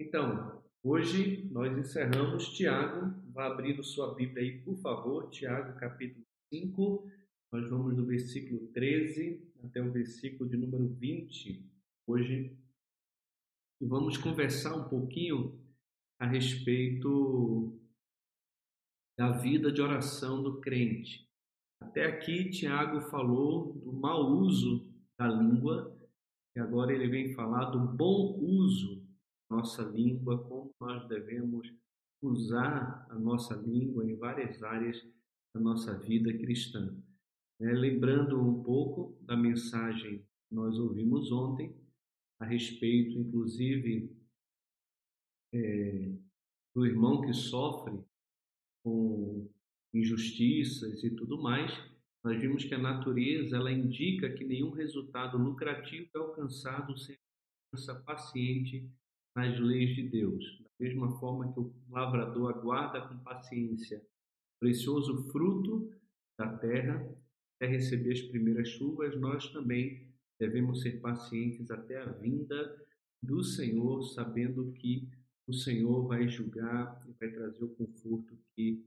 Então, hoje nós encerramos Tiago. Vá abrindo sua Bíblia aí, por favor. Tiago, capítulo 5. Nós vamos do versículo 13 até o versículo de número 20. Hoje. Vamos conversar um pouquinho a respeito da vida de oração do crente. Até aqui, Tiago falou do mau uso da língua, e agora ele vem falar do bom uso nossa língua, como nós devemos usar a nossa língua em várias áreas da nossa vida cristã. É, lembrando um pouco da mensagem que nós ouvimos ontem, a respeito, inclusive, é, do irmão que sofre com injustiças e tudo mais, nós vimos que a natureza ela indica que nenhum resultado lucrativo é alcançado sem a paciente nas leis de Deus. Da mesma forma que o lavrador aguarda com paciência o precioso fruto da terra até receber as primeiras chuvas, nós também devemos ser pacientes até a vinda do Senhor, sabendo que o Senhor vai julgar e vai trazer o conforto que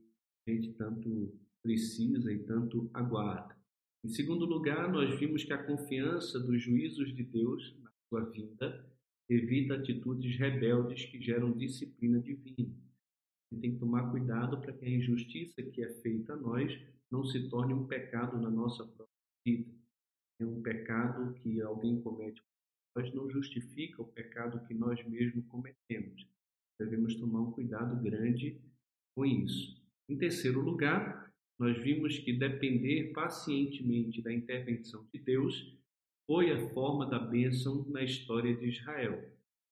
a gente tanto precisa e tanto aguarda. Em segundo lugar, nós vimos que a confiança dos juízos de Deus na sua vinda evita atitudes rebeldes que geram disciplina divina. E tem que tomar cuidado para que a injustiça que é feita a nós não se torne um pecado na nossa própria vida. É um pecado que alguém comete, mas não justifica o pecado que nós mesmos cometemos. Devemos tomar um cuidado grande com isso. Em terceiro lugar, nós vimos que depender pacientemente da intervenção de Deus foi a forma da bênção na história de Israel.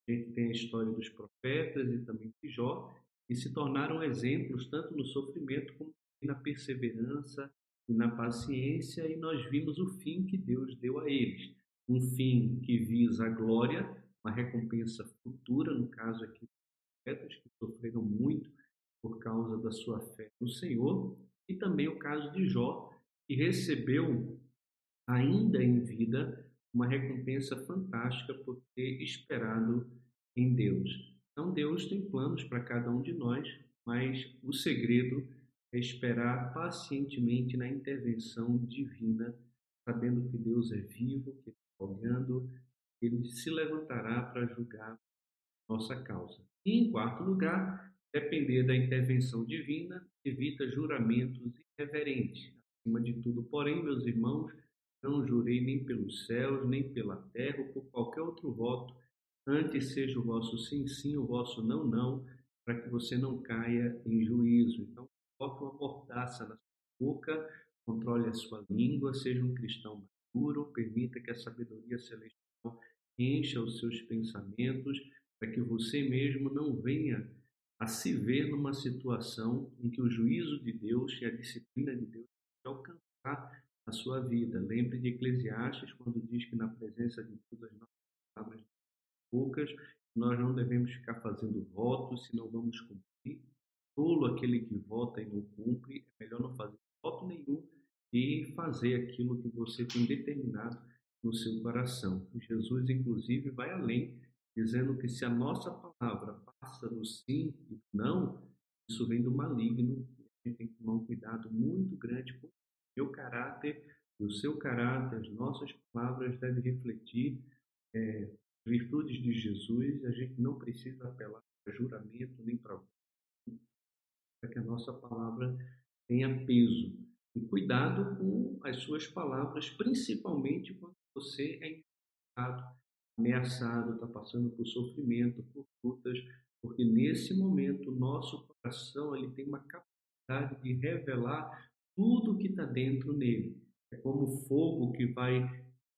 A gente tem a história dos profetas e também de Jó, que se tornaram exemplos tanto no sofrimento como na perseverança e na paciência, e nós vimos o fim que Deus deu a eles. Um fim que visa a glória, uma recompensa futura, no caso aqui dos profetas, que sofreram muito por causa da sua fé no Senhor, e também o caso de Jó, que recebeu ainda em vida, uma recompensa fantástica por ter esperado em Deus. Então, Deus tem planos para cada um de nós, mas o segredo é esperar pacientemente na intervenção divina, sabendo que Deus é vivo, que está olhando, ele se levantará para julgar nossa causa. E, em quarto lugar, depender da intervenção divina evita juramentos irreverentes. Acima de tudo, porém, meus irmãos, não jurei nem pelos céus, nem pela terra, ou por qualquer outro voto. Antes seja o vosso sim, sim, o vosso não, não, para que você não caia em juízo. Então, coloque uma mordaça na sua boca, controle a sua língua, seja um cristão maduro, permita que a sabedoria celestial encha os seus pensamentos, para que você mesmo não venha a se ver numa situação em que o juízo de Deus e a disciplina de Deus alcançar sua vida. Lembre de Eclesiastes, quando diz que na presença de Deus as nossas palavras poucas, nós não devemos ficar fazendo votos se não vamos cumprir. Tolo aquele que vota e não cumpre, é melhor não fazer voto nenhum e fazer aquilo que você tem determinado no seu coração. Jesus, inclusive, vai além, dizendo que se a nossa palavra passa no sim e não, isso vem do maligno. A gente tem que tomar um cuidado muito grande com meu caráter e o seu caráter, as nossas palavras devem refletir é, virtudes de Jesus. A gente não precisa apelar para juramento nem para para que a nossa palavra tenha peso. E cuidado com as suas palavras, principalmente quando você é ameaçado, está passando por sofrimento, por lutas, porque nesse momento o nosso coração ele tem uma capacidade de revelar tudo que está dentro nele. É como fogo que vai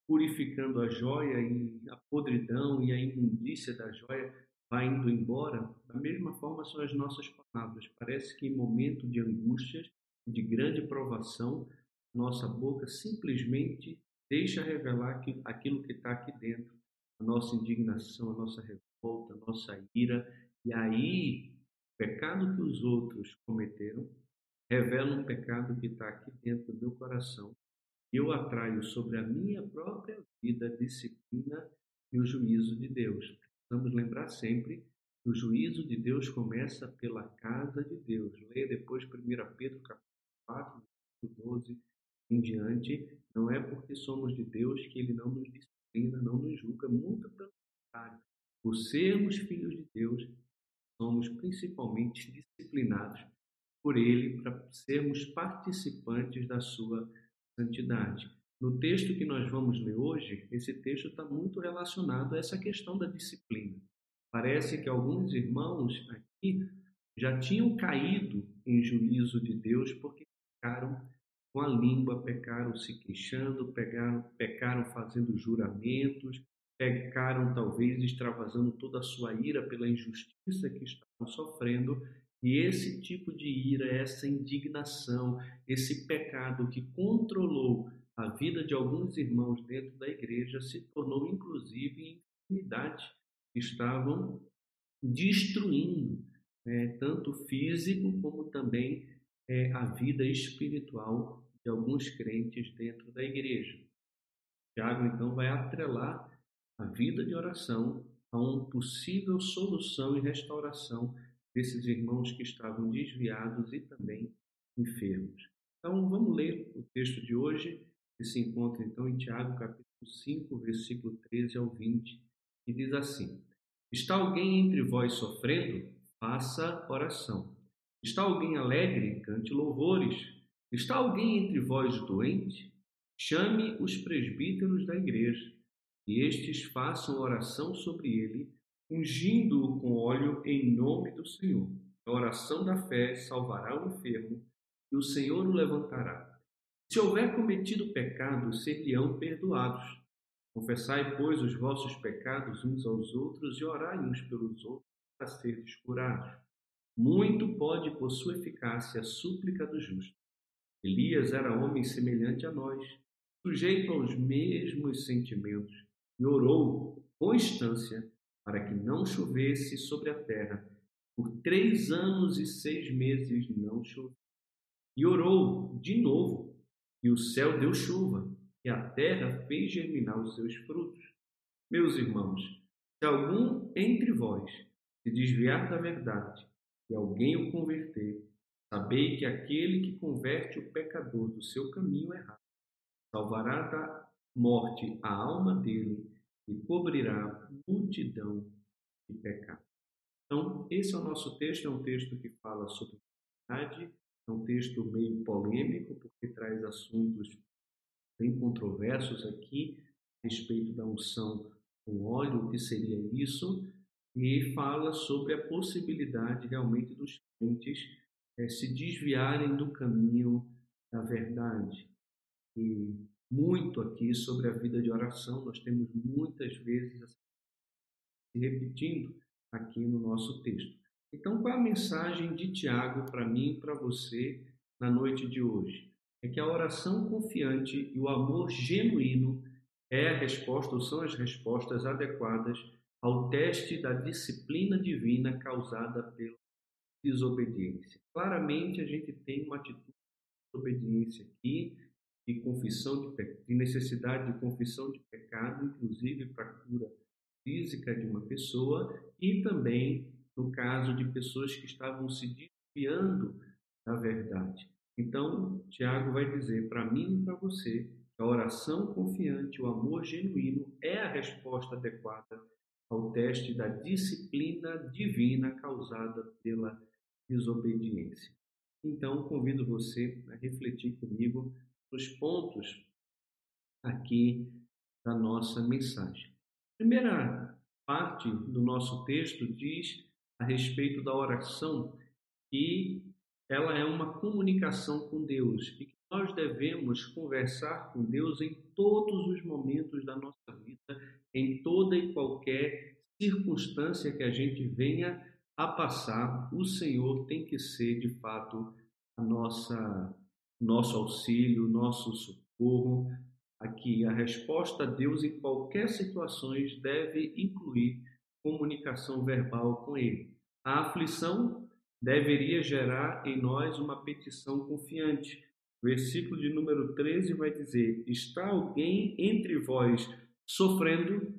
purificando a joia e a podridão e a imundícia da joia vai indo embora. Da mesma forma são as nossas palavras. Parece que em momento de angústias, de grande provação, nossa boca simplesmente deixa revelar aquilo que está aqui dentro, a nossa indignação, a nossa revolta, a nossa ira. E aí, o pecado que os outros cometeram revela um pecado que está aqui dentro do meu coração. Eu atraio sobre a minha própria vida a disciplina e o juízo de Deus. Precisamos lembrar sempre O juízo de Deus começa pela casa de Deus. Leia depois 1 Pedro capítulo 4, 12 em diante. Não é porque somos de Deus que ele não nos disciplina, não nos julga, muito pelo contrário. Por sermos filhos de Deus, somos principalmente disciplinados por ele para sermos participantes da sua santidade. No texto que nós vamos ler hoje, esse texto está muito relacionado a essa questão da disciplina. Parece que alguns irmãos aqui já tinham caído em juízo de Deus porque pecaram com a língua, pecaram se queixando, pecaram, pecaram fazendo juramentos, pecaram talvez extravasando toda a sua ira pela injustiça que estavam sofrendo. E esse tipo de ira, essa indignação, esse pecado que controlou a vida de alguns irmãos dentro da igreja se tornou inclusive enfermidade. Estavam destruindo é, tanto físico como também é, a vida espiritual de alguns crentes dentro da igreja. Tiago então vai atrelar a vida de oração a uma possível solução e restauração desses irmãos que estavam desviados e também enfermos. Então vamos ler o texto de hoje que se encontra então em Tiago capítulo 5, versículo 13 ao 20, que diz assim: Está alguém entre vós sofrendo? Faça oração. Está alguém alegre? Cante louvores. Está alguém entre vós doente? Chame os presbíteros da igreja, e estes façam oração sobre ele, ungindo-o com óleo em nome do Senhor. A oração da fé salvará o enfermo, e o Senhor o levantará. Se houver cometido pecado, ser-lhe-ão perdoados. Confessai, pois, os vossos pecados uns aos outros e orai uns pelos outros para seres curados. Muito pode, por sua eficácia, a súplica do justo. Elias era homem semelhante a nós, sujeito aos mesmos sentimentos, e orou com instância para que não chovesse sobre a terra. Por três anos e seis meses não choveu. E orou de novo e o céu deu chuva, e a terra fez germinar os seus frutos. Meus irmãos, se algum entre vós se desviar da verdade e alguém o converter, sabei que aquele que converte o pecador do seu caminho errado salvará da morte a alma dele e cobrirá multidão de pecados. Então, esse é o nosso texto, é um texto que fala sobre verdade, é um texto meio polêmico, porque traz assuntos bem controversos aqui a respeito da unção com óleo, o que seria isso, e fala sobre a possibilidade realmente dos crentes é, se desviarem do caminho da verdade. E muito aqui sobre a vida de oração, nós temos muitas vezes se repetindo aqui no nosso texto. Então, qual é a mensagem de Tiago para mim e para você na noite de hoje? É que a oração confiante e o amor genuíno é a resposta ou são as respostas adequadas ao teste da disciplina divina causada pela desobediência. Claramente a gente tem uma atitude de desobediência aqui, de confissão de, de necessidade de confissão de pecado, inclusive para cura física de uma pessoa e também no caso de pessoas que estavam se desviando da verdade. Então, Tiago vai dizer para mim e para você que a oração confiante, o amor genuíno é a resposta adequada ao teste da disciplina divina causada pela desobediência. Então, convido você a refletir comigo nos pontos aqui da nossa mensagem. A primeira parte do nosso texto diz a respeito da oração e ela é uma comunicação com Deus e que nós devemos conversar com Deus em todos os momentos da nossa vida, em toda e qualquer circunstância que a gente venha a passar, o Senhor tem que ser de fato a nossa nosso auxílio, nosso socorro. Aqui a resposta a Deus em qualquer situação deve incluir comunicação verbal com Ele. A aflição deveria gerar em nós uma petição confiante. O versículo de número 13 vai dizer: Está alguém entre vós sofrendo?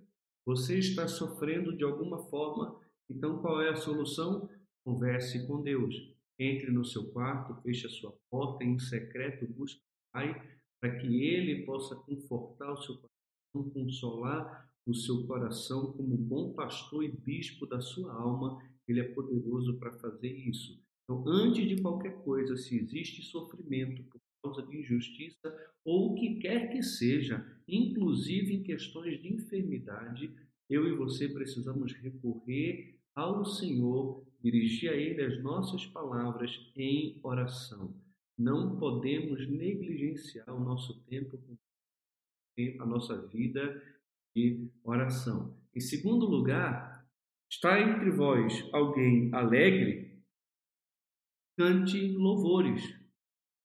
Você está sofrendo de alguma forma Então, qual é a solução? Converse com Deus. Entre no seu quarto, feche a sua porta em secreto, busque o Pai, para que Ele possa confortar o seu coração, consolar o seu coração como bom pastor e bispo da sua alma. Ele é poderoso para fazer isso. Então, antes de qualquer coisa, se existe sofrimento por causa de injustiça ou o que quer que seja, inclusive em questões de enfermidade, eu e você precisamos recorrer ao Senhor, dirigir a Ele as nossas palavras em oração. Não podemos negligenciar o nosso tempo, a nossa vida de oração. Em segundo lugar, está entre vós alguém alegre, cante louvores.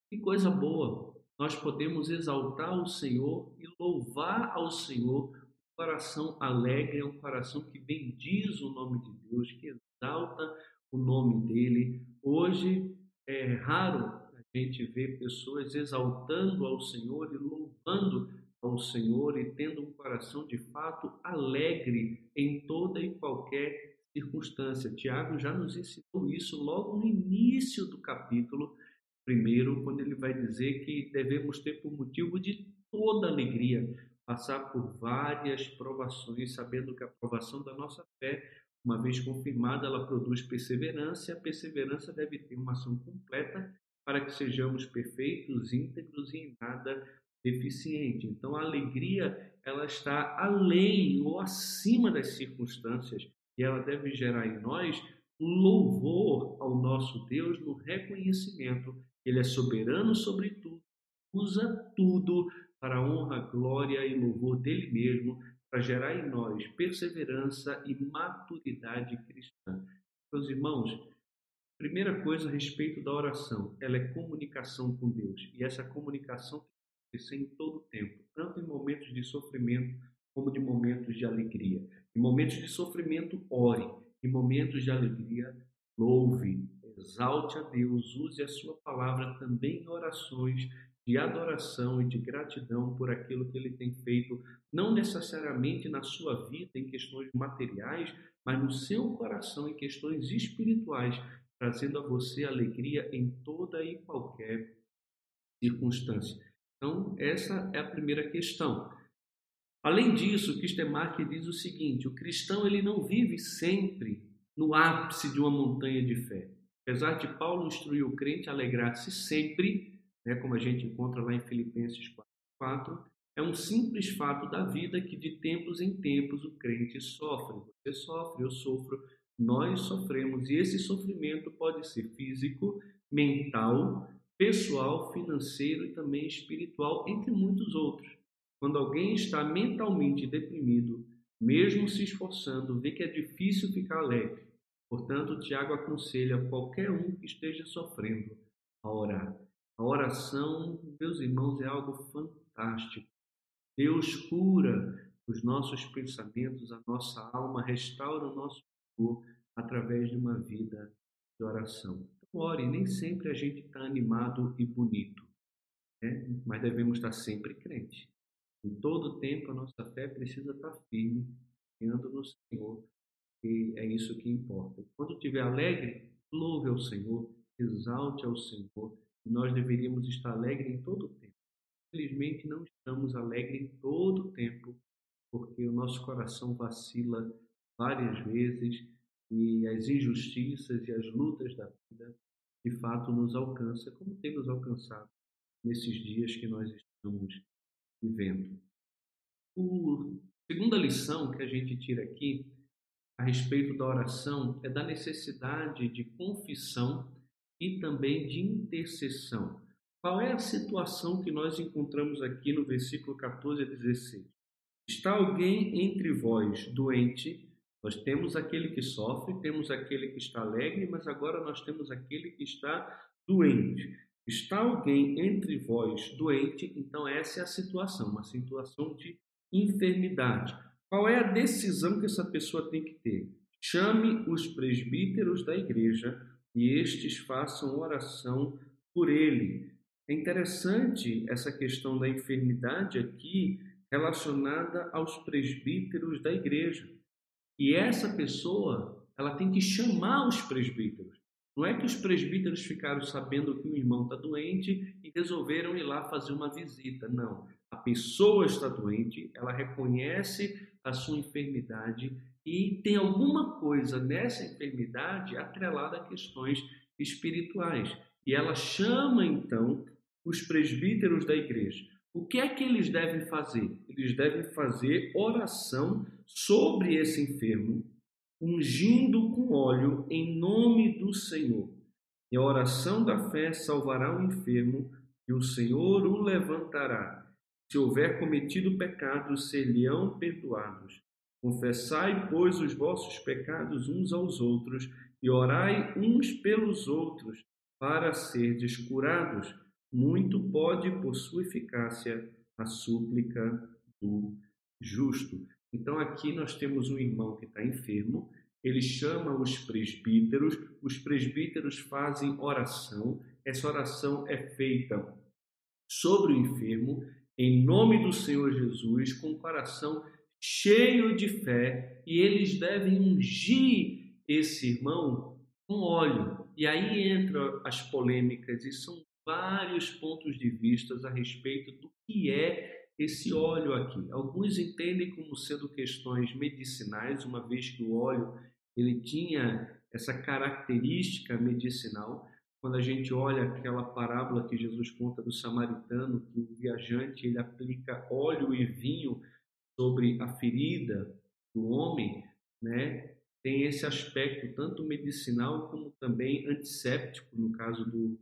Que coisa boa! Nós podemos exaltar o Senhor e louvar ao Senhor coração alegre é um coração que bendiz o nome de Deus, que exalta o nome dele. Hoje é raro a gente ver pessoas exaltando ao Senhor e louvando ao Senhor e tendo um coração de fato alegre em toda e qualquer circunstância. Tiago já nos ensinou isso logo no início do capítulo primeiro, quando ele vai dizer que devemos ter por motivo de toda alegria passar por várias provações, sabendo que a provação da nossa fé, uma vez confirmada, ela produz perseverança, e a perseverança deve ter uma ação completa para que sejamos perfeitos, íntegros e em nada deficiente. Então a alegria, ela está além ou acima das circunstâncias e ela deve gerar em nós louvor ao nosso Deus no reconhecimento ele é soberano sobre tudo, usa tudo para a honra, glória e louvor dele mesmo, para gerar em nós perseverança e maturidade cristã. Meus irmãos, primeira coisa a respeito da oração, ela é comunicação com Deus. E essa comunicação tem que acontecer em todo o tempo, tanto em momentos de sofrimento como de momentos de alegria. Em momentos de sofrimento, ore. Em momentos de alegria, louve. Exalte a Deus, use a sua palavra também em orações de adoração e de gratidão por aquilo que ele tem feito, não necessariamente na sua vida em questões materiais, mas no seu coração em questões espirituais, trazendo a você alegria em toda e qualquer circunstância. Então, essa é a primeira questão. Além disso, Kistemark diz o seguinte: o cristão ele não vive sempre no ápice de uma montanha de fé. Apesar de Paulo instruir o crente a alegrar-se sempre, né, como a gente encontra lá em Filipenses 4, é um simples fato da vida que de tempos em tempos o crente sofre. Você sofre, eu sofro, nós sofremos, e esse sofrimento pode ser físico, mental, pessoal, financeiro e também espiritual, entre muitos outros. Quando alguém está mentalmente deprimido, mesmo se esforçando, vê que é difícil ficar alegre. Portanto, Tiago aconselha qualquer um que esteja sofrendo a orar. A oração, meus irmãos, é algo fantástico. Deus cura os nossos pensamentos, a nossa alma, restaura o nosso corpo através de uma vida de oração. Então, ore, nem sempre a gente está animado e bonito, né? mas devemos estar sempre crente. Em todo tempo, a nossa fé precisa estar firme, confiando no Senhor, e é isso que importa. Quando estiver alegre, louve ao Senhor, exalte ao Senhor, nós deveríamos estar alegres em todo tempo. Infelizmente, não estamos alegres em todo o tempo, porque o nosso coração vacila várias vezes e as injustiças e as lutas da vida de fato nos alcançam, como tem nos alcançado nesses dias que nós estamos vivendo. A segunda lição que a gente tira aqui a respeito da oração é da necessidade de confissão e também de intercessão. Qual é a situação que nós encontramos aqui no versículo 14 a 16? Está alguém entre vós doente? Nós temos aquele que sofre, temos aquele que está alegre, mas agora nós temos aquele que está doente. Está alguém entre vós doente? Então, essa é a situação, uma situação de enfermidade. Qual é a decisão que essa pessoa tem que ter? Chame os presbíteros da igreja e estes façam oração por ele. É interessante essa questão da enfermidade aqui relacionada aos presbíteros da igreja. E essa pessoa ela tem que chamar os presbíteros. Não é que os presbíteros ficaram sabendo que o irmão está doente e resolveram ir lá fazer uma visita. Não. A pessoa está doente, ela reconhece a sua enfermidade e tem alguma coisa nessa enfermidade atrelada a questões espirituais. E ela chama então os presbíteros da igreja. O que é que eles devem fazer? Eles devem fazer oração sobre esse enfermo, ungindo com óleo em nome do Senhor. E a oração da fé salvará o enfermo, e o Senhor o levantará. Se houver cometido pecados, ser-lhe-ão perdoados. Confessai, pois, os vossos pecados uns aos outros, e orai uns pelos outros, para serdes curados. Muito pode, por sua eficácia, a súplica do justo. Então, aqui nós temos um irmão que está enfermo, ele chama os presbíteros, os presbíteros fazem oração, essa oração é feita sobre o enfermo, em nome do Senhor Jesus, com o coração cheio de fé, e eles devem ungir esse irmão com óleo. E aí entram as polêmicas, e são vários pontos de vista a respeito do que é esse óleo aqui. Alguns entendem como sendo questões medicinais, uma vez que o óleo ele tinha essa característica medicinal. Quando a gente olha aquela parábola que Jesus conta do samaritano, que o viajante ele aplica óleo e vinho sobre a ferida do homem, né? Tem esse aspecto tanto medicinal como também antisséptico, no caso do,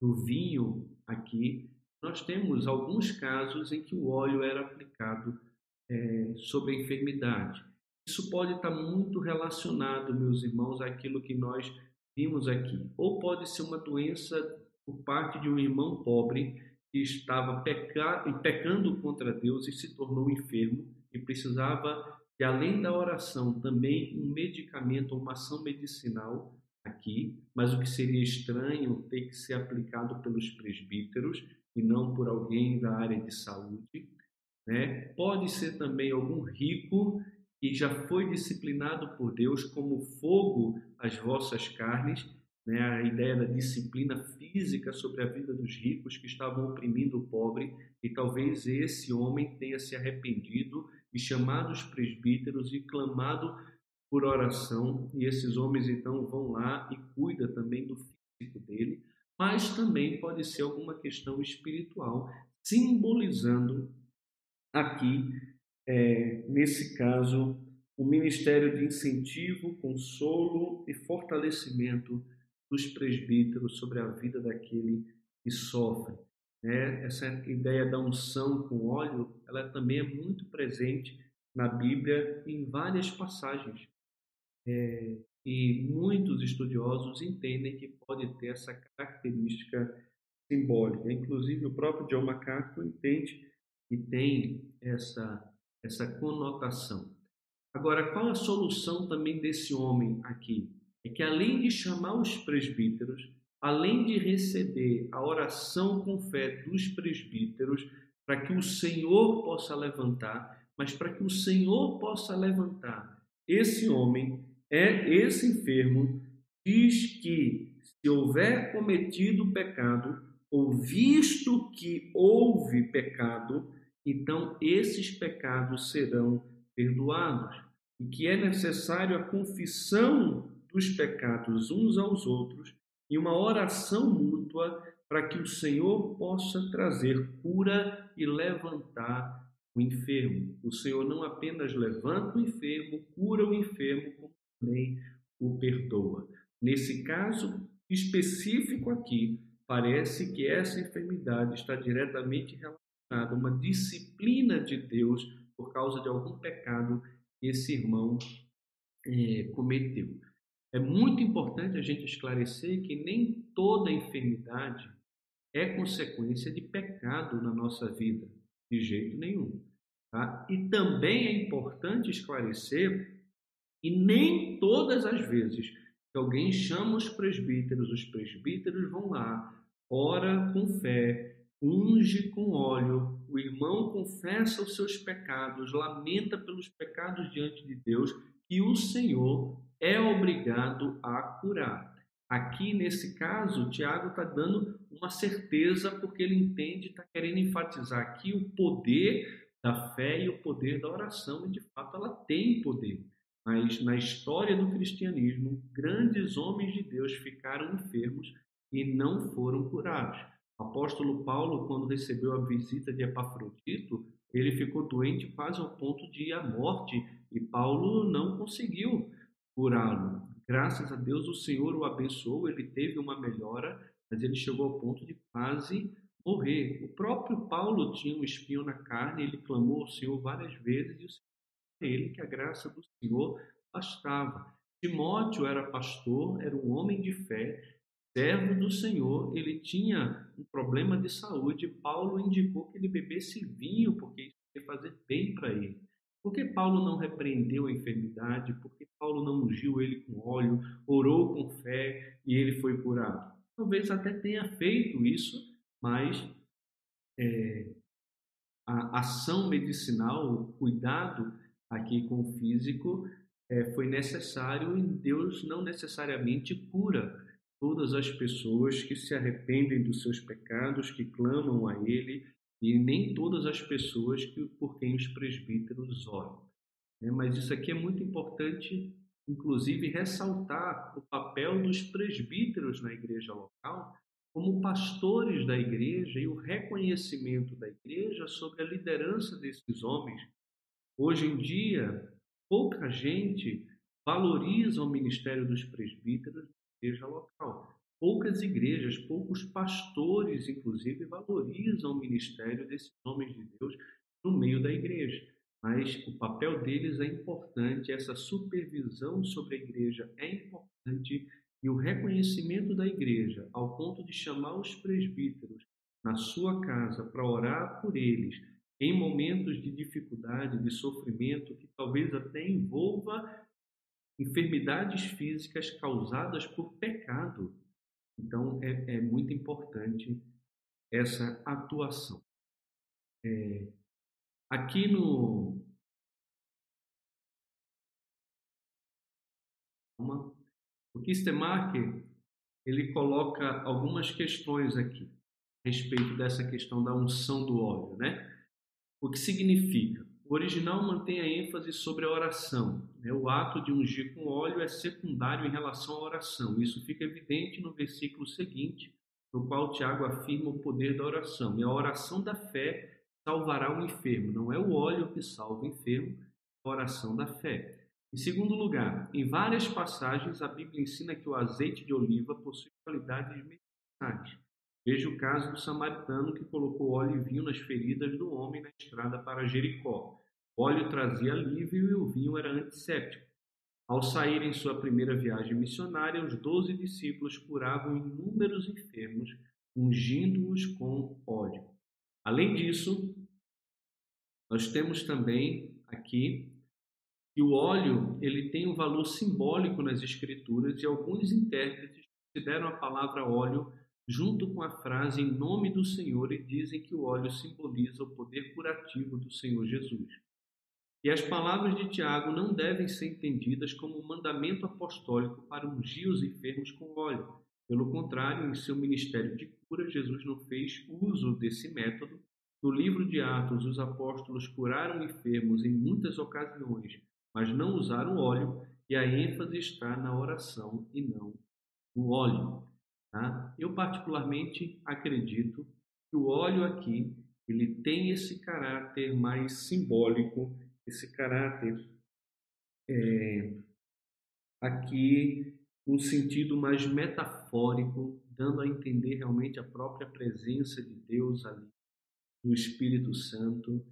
do vinho aqui, nós temos alguns casos em que o óleo era aplicado é, sobre a enfermidade. Isso pode estar muito relacionado, meus irmãos, àquilo que nós vimos aqui. Ou pode ser uma doença por parte de um irmão pobre que estava peca... pecando contra Deus e se tornou enfermo e precisava, de, além da oração, também um medicamento, uma ação medicinal aqui, mas o que seria estranho ter que ser aplicado pelos presbíteros e não por alguém da área de saúde. Né? Pode ser também algum rico que já foi disciplinado por Deus como fogo às vossas carnes, né? a ideia da disciplina física sobre a vida dos ricos que estavam oprimindo o pobre, e talvez esse homem tenha se arrependido e chamado os presbíteros e clamado por oração, e esses homens então vão lá e cuida também do físico dele, mas também pode ser alguma questão espiritual, simbolizando aqui, é, nesse caso, o ministério de incentivo, consolo e fortalecimento dos presbíteros sobre a vida daquele que sofre. É, essa ideia da unção com óleo, ela também é muito presente na Bíblia em várias passagens. É, e muitos estudiosos entendem que pode ter essa característica simbólica. Inclusive, o próprio John MacArthur entende que tem essa, essa conotação. Agora, qual a solução também desse homem aqui? É que além de chamar os presbíteros, além de receber a oração com fé dos presbíteros, para que o Senhor possa levantar, mas para que o Senhor possa levantar esse homem, é esse enfermo diz que se houver cometido pecado, ou visto que houve pecado, então esses pecados serão perdoados. E que é necessário a confissão dos pecados uns aos outros e uma oração mútua para que o Senhor possa trazer cura e levantar o enfermo. O Senhor não apenas levanta o enfermo, cura o enfermo, também o perdoa. Nesse caso específico aqui, parece que essa enfermidade está diretamente relacionada a uma disciplina de Deus por causa de algum pecado que esse irmão é, cometeu. É muito importante a gente esclarecer que nem toda enfermidade é consequência de pecado na nossa vida, de jeito nenhum. Tá? E também é importante esclarecer e nem todas as vezes que alguém chama os presbíteros, os presbíteros vão lá, ora com fé, unge com óleo, o irmão confessa os seus pecados, lamenta pelos pecados diante de Deus, e o Senhor é obrigado a curar. Aqui, nesse caso, Tiago está dando uma certeza, porque ele entende, está querendo enfatizar aqui o poder da fé e o poder da oração, e de fato ela tem poder. Mas na história do cristianismo, grandes homens de Deus ficaram enfermos e não foram curados. O apóstolo Paulo, quando recebeu a visita de Epafrodito, ele ficou doente quase ao ponto de à morte e Paulo não conseguiu curá-lo. Graças a Deus o Senhor o abençoou, ele teve uma melhora, mas ele chegou ao ponto de quase morrer. O próprio Paulo tinha um espinho na carne, ele clamou ao Senhor várias vezes e o Senhor ele que a graça do Senhor bastava. Timóteo era pastor, era um homem de fé, servo do Senhor, ele tinha um problema de saúde. Paulo indicou que ele bebesse vinho, porque isso ia fazer bem para ele. Por que Paulo não repreendeu a enfermidade? Por que Paulo não ungiu ele com óleo, orou com fé e ele foi curado? Talvez até tenha feito isso, mas é, a ação medicinal, o cuidado aqui com o físico é, foi necessário e Deus não necessariamente cura todas as pessoas que se arrependem dos seus pecados, que clamam a Ele e nem todas as pessoas que, por quem os presbíteros oram. É, mas isso aqui é muito importante, inclusive, ressaltar o papel dos presbíteros na igreja local como pastores da igreja e o reconhecimento da igreja sobre a liderança desses homens. Hoje em dia, pouca gente valoriza o ministério dos presbíteros na igreja local. Poucas igrejas, poucos pastores, inclusive, valorizam o ministério desses homens de Deus no meio da igreja. Mas o papel deles é importante, essa supervisão sobre a igreja é importante e o reconhecimento da igreja, ao ponto de chamar os presbíteros na sua casa para orar por eles em momentos de dificuldade, de sofrimento, que talvez até envolva enfermidades físicas causadas por pecado. Então, é, é muito importante essa atuação. É, aqui no. O Kistemark, ele coloca algumas questões aqui a respeito dessa questão da unção do óleo, né? O que significa? O original mantém a ênfase sobre a oração. Né? O ato de ungir com óleo é secundário em relação à oração. Isso fica evidente no versículo seguinte, no qual Tiago afirma o poder da oração. E a oração da fé salvará o enfermo. Não é o óleo que salva o enfermo, é a oração da fé. Em segundo lugar, em várias passagens a Bíblia ensina que o azeite de oliva possui qualidades medicinais. Veja o caso do samaritano que colocou óleo e vinho nas feridas do homem na estrada para Jericó. Óleo trazia alívio e o vinho era antisséptico. Ao sair em sua primeira viagem missionária, os doze discípulos curavam inúmeros enfermos, ungindo-os com óleo. Além disso, nós temos também aqui que o óleo ele tem um valor simbólico nas escrituras e alguns intérpretes consideram a palavra óleo junto com a frase em nome do Senhor e dizem que o óleo simboliza o poder curativo do Senhor Jesus. E as palavras de Tiago não devem ser entendidas como um mandamento apostólico para ungir os enfermos com óleo. Pelo contrário, em seu ministério de cura, Jesus não fez uso desse método. No livro de Atos, os apóstolos curaram enfermos em muitas ocasiões, mas não usaram óleo, e a ênfase está na oração e não no óleo. Tá? Eu particularmente acredito que o óleo aqui ele tem esse caráter mais simbólico, esse caráter é, aqui no sentido mais metafórico, dando a entender realmente a própria presença de Deus ali, do Espírito Santo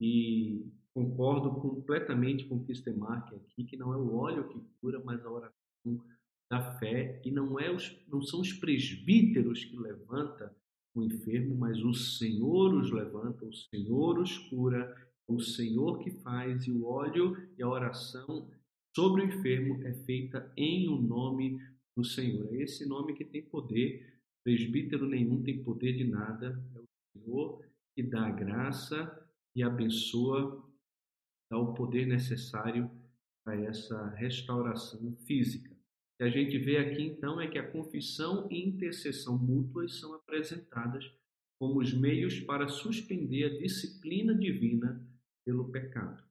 e concordo completamente com o Kistemark aqui, que não é o óleo que cura, mas a oração da fé e não, é os, não são os presbíteros que levanta o enfermo, mas o Senhor os levanta, o Senhor os cura, o Senhor que faz e o óleo e a oração sobre o enfermo é feita em o nome do Senhor. É esse nome que tem poder, presbítero nenhum tem poder de nada, é o Senhor que dá a graça e abençoa, dá o poder necessário para essa restauração física. Que a gente vê aqui então é que a confissão e intercessão mútuas são apresentadas como os meios para suspender a disciplina divina pelo pecado.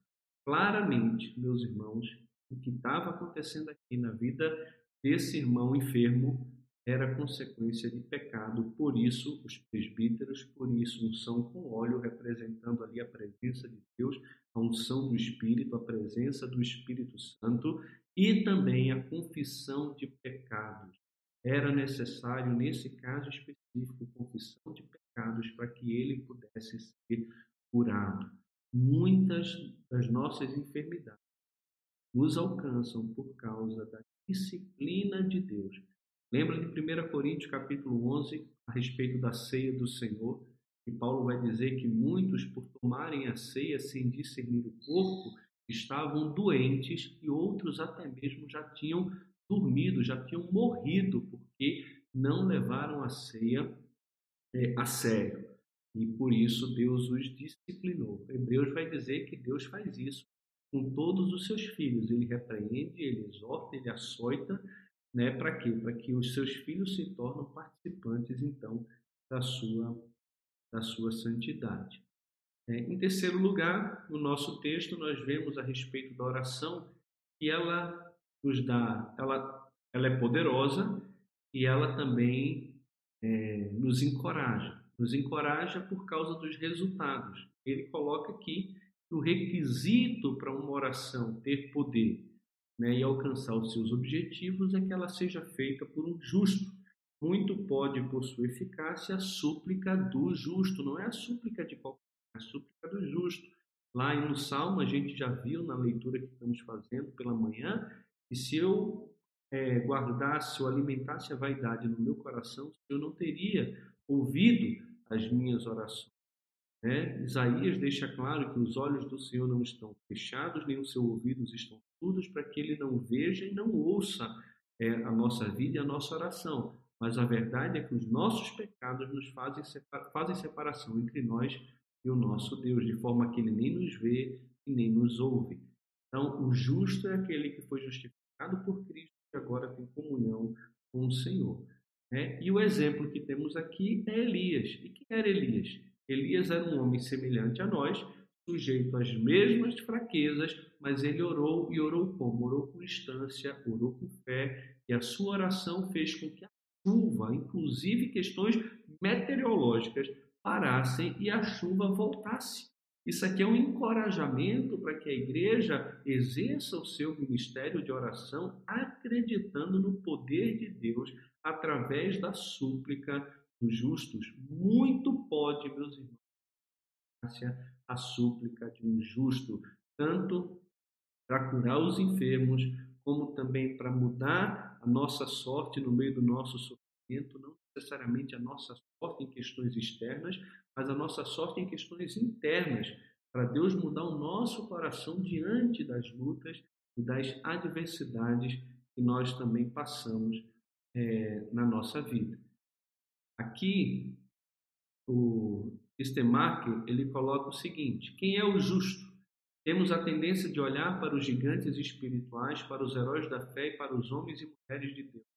Claramente, meus irmãos, o que estava acontecendo aqui na vida desse irmão enfermo era consequência de pecado, por isso os presbíteros, por isso unção com óleo, representando ali a presença de Deus, a unção do Espírito, a presença do Espírito Santo e também a confissão de pecados. Era necessário, nesse caso específico, confissão de pecados para que ele pudesse ser curado. Muitas das nossas enfermidades nos alcançam por causa da disciplina de Deus Lembra de 1 Coríntios capítulo 11, a respeito da ceia do Senhor, e Paulo vai dizer que muitos, por tomarem a ceia sem discernir o corpo, estavam doentes e outros até mesmo já tinham dormido, já tinham morrido, porque não levaram a ceia é, a sério. E por isso Deus os disciplinou. Hebreus vai dizer que Deus faz isso com todos os seus filhos. Ele repreende, ele exorta, ele açoita né? Para quê? Para que os seus filhos se tornem participantes, então, da sua, da sua santidade. É, em terceiro lugar, no nosso texto, nós vemos a respeito da oração que ela nos dá, ela, ela é poderosa e ela também é, nos encoraja. Nos encoraja por causa dos resultados. Ele coloca aqui o requisito para uma oração ter poder né, e alcançar os seus objetivos é que ela seja feita por um justo. Muito pode, por sua eficácia, a súplica do justo, não é a súplica de qualquer, a súplica do justo. Lá no Salmo, a gente já viu na leitura que estamos fazendo pela manhã, que se eu é, guardasse ou alimentasse a vaidade no meu coração, eu não teria ouvido as minhas orações. É, Isaías deixa claro que os olhos do Senhor não estão fechados, nem os seus ouvidos estão surdos, para que ele não veja e não ouça é, a nossa vida e a nossa oração. Mas a verdade é que os nossos pecados nos fazem, fazem separação entre nós e o nosso Deus, de forma que ele nem nos vê e nem nos ouve. Então, o justo é aquele que foi justificado por Cristo e agora tem comunhão com o Senhor. Né? E o exemplo que temos aqui é Elias. E quem era Elias? Elias era um homem semelhante a nós, sujeito às mesmas fraquezas, mas ele orou e orou como? Orou com instância, orou com fé, e a sua oração fez com que a chuva, inclusive questões meteorológicas, parassem e a chuva voltasse. Isso aqui é um encorajamento para que a igreja exerça o seu ministério de oração acreditando no poder de Deus através da súplica dos justos, muito pode, meus irmãos, a súplica de um justo, tanto para curar os enfermos, como também para mudar a nossa sorte no meio do nosso sofrimento, não necessariamente a nossa sorte em questões externas, mas a nossa sorte em questões internas, para Deus mudar o nosso coração diante das lutas e das adversidades que nós também passamos é, na nossa vida. Aqui, o Stemarker, ele coloca o seguinte: quem é o justo? Temos a tendência de olhar para os gigantes espirituais, para os heróis da fé e para os homens e mulheres de Deus.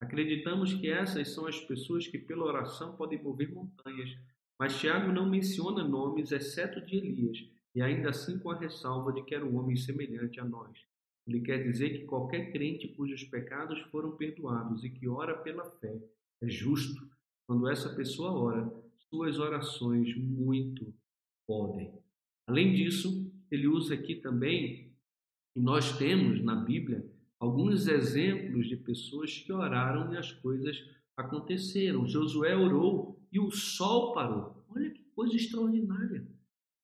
Acreditamos que essas são as pessoas que, pela oração, podem mover montanhas. Mas Tiago não menciona nomes, exceto de Elias, e ainda assim com a ressalva de que era um homem semelhante a nós. Ele quer dizer que qualquer crente cujos pecados foram perdoados e que ora pela fé é justo quando essa pessoa ora, suas orações muito podem. Além disso, ele usa aqui também, e nós temos na Bíblia, alguns exemplos de pessoas que oraram e as coisas aconteceram. Josué orou e o sol parou. Olha que coisa extraordinária.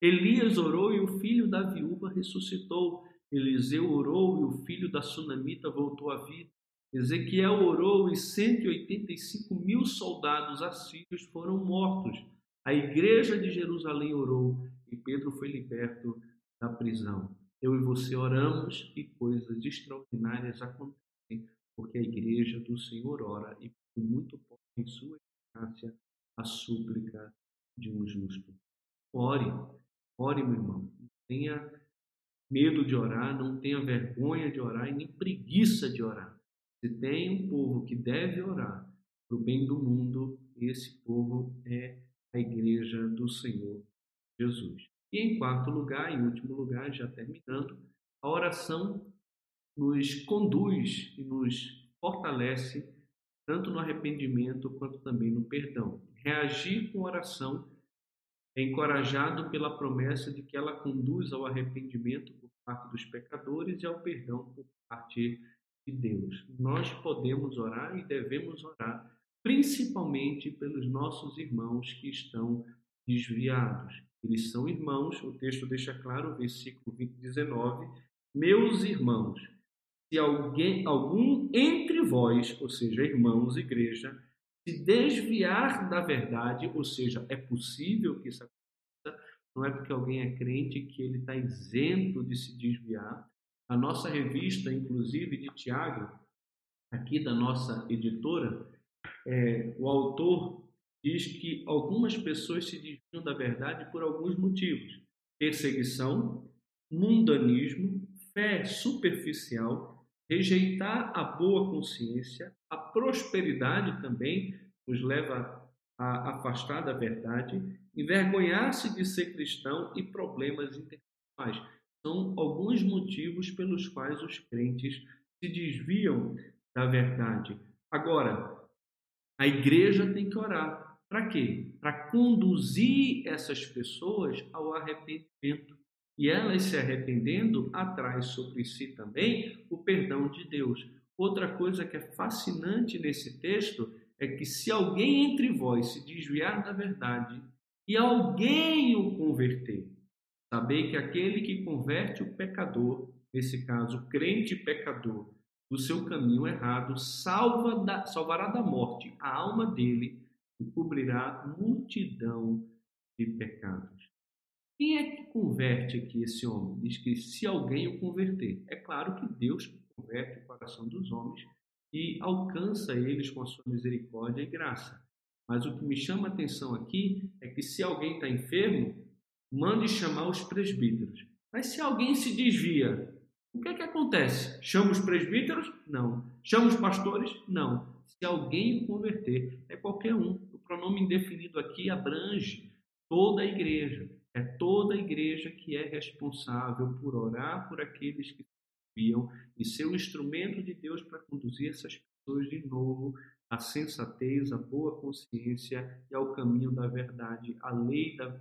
Elias orou e o filho da viúva ressuscitou. Eliseu orou e o filho da sunamita voltou à vida. Ezequiel orou e 185 mil soldados assírios foram mortos. A igreja de Jerusalém orou e Pedro foi liberto da prisão. Eu e você oramos e coisas extraordinárias acontecem, porque a igreja do Senhor ora e muito pode em sua eficácia a súplica de um justo. Ore, ore, meu irmão. Tenha medo de orar, não tenha vergonha de orar e nem preguiça de orar. Se tem um povo que deve orar para o bem do mundo, esse povo é a igreja do Senhor Jesus. E em quarto lugar, em último lugar, já terminando, a oração nos conduz e nos fortalece tanto no arrependimento quanto também no perdão. Reagir com oração é encorajado pela promessa de que ela conduz ao arrependimento por parte dos pecadores e ao perdão por parte de Deus. Nós podemos orar e devemos orar, principalmente pelos nossos irmãos que estão desviados. Eles são irmãos, o texto deixa claro, versículo 19: Meus irmãos, se alguém, algum entre vós, ou seja, irmãos, igreja, se desviar da verdade, ou seja, é possível que isso aconteça, não é porque alguém é crente que ele está isento de se desviar. A nossa revista, inclusive, de Tiago, aqui da nossa editora, é, o autor diz que algumas pessoas se desviam da verdade por alguns motivos: perseguição, mundanismo, fé superficial, rejeitar a boa consciência, a prosperidade também nos leva a afastar da verdade, envergonhar-se de ser cristão e problemas interpessoais. São alguns motivos pelos quais os crentes se desviam da verdade. Agora, a igreja tem que orar. Para quê? Para conduzir essas pessoas ao arrependimento. E elas se arrependendo, atrai sobre si também o perdão de Deus. Outra coisa que é fascinante nesse texto é que se alguém entre vós se desviar da verdade e alguém o converter, sabei que aquele que converte o pecador, nesse caso, o crente pecador, do seu caminho errado, salva da, salvará da morte a alma dele e cobrirá multidão de pecados. Quem é que converte aqui esse homem? Diz que se alguém o converter. É claro que Deus converte o coração dos homens e alcança eles com a sua misericórdia e graça. Mas o que me chama a atenção aqui é que se alguém está enfermo, mande chamar os presbíteros. Mas se alguém se desvia, o que é que acontece? Chama os presbíteros? Não. Chama os pastores? Não. Se alguém o converter, é qualquer um. Pronome indefinido aqui abrange toda a igreja. É toda a igreja que é responsável por orar por aqueles que desviam e ser o instrumento de Deus para conduzir essas pessoas de novo à sensatez, à boa consciência e ao caminho da verdade, a lei da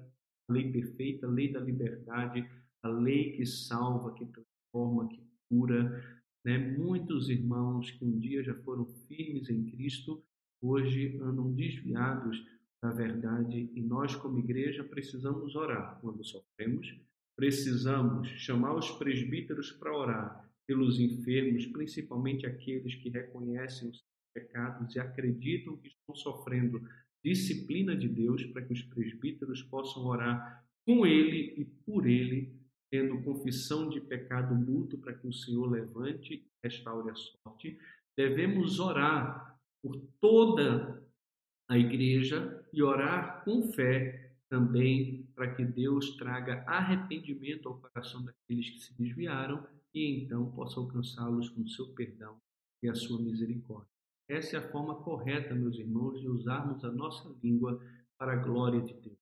lei perfeita, a lei da liberdade, a lei que salva, que transforma, que cura. Né? Muitos irmãos que um dia já foram firmes em Cristo, hoje andam desviados da verdade e nós, como igreja, precisamos orar quando sofremos, precisamos chamar os presbíteros para orar pelos enfermos, principalmente aqueles que reconhecem os pecados e acreditam que estão sofrendo disciplina de Deus, para que os presbíteros possam orar com ele e por ele, tendo confissão de pecado mútuo para que o Senhor levante e restaure a sorte. Devemos orar por toda a igreja e orar com fé também para que Deus traga arrependimento ao coração daqueles que se desviaram e então possa alcançá-los com o seu perdão e a sua misericórdia. Essa é a forma correta, meus irmãos, de usarmos a nossa língua para a glória de Deus.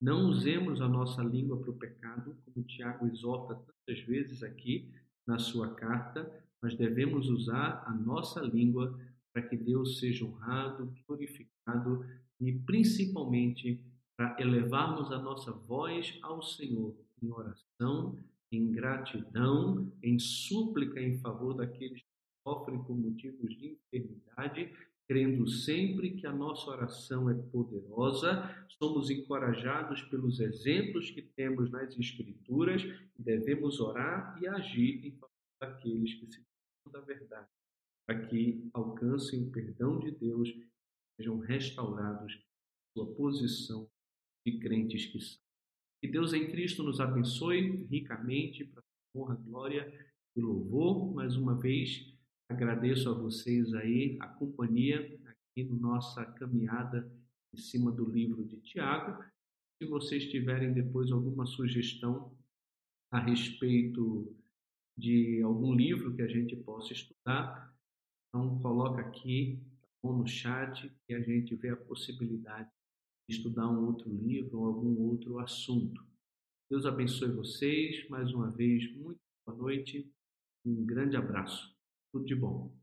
Não usemos a nossa língua para o pecado, como Tiago exorta tantas vezes aqui na sua carta, mas devemos usar a nossa língua para que Deus seja honrado, glorificado e principalmente para elevarmos a nossa voz ao Senhor em oração em gratidão, em súplica em favor daqueles que sofrem por motivos de enfermidade, crendo sempre que a nossa oração é poderosa, somos encorajados pelos exemplos que temos nas Escrituras e devemos orar e agir em favor daqueles que se da verdade, para que alcancem o perdão de Deus e sejam restaurados sua posição de crentes que são. Que Deus em Cristo nos abençoe ricamente para honra, glória e louvor. Mais uma vez, agradeço a vocês aí a companhia aqui na nossa caminhada em cima do livro de Tiago. Se vocês tiverem depois alguma sugestão a respeito de algum livro que a gente possa estudar, então coloca aqui ou no chat e a gente vê a possibilidade de estudar um outro livro ou algum outro assunto. Deus abençoe vocês. Mais uma vez, muito boa noite. Um grande abraço. Tudo de bom.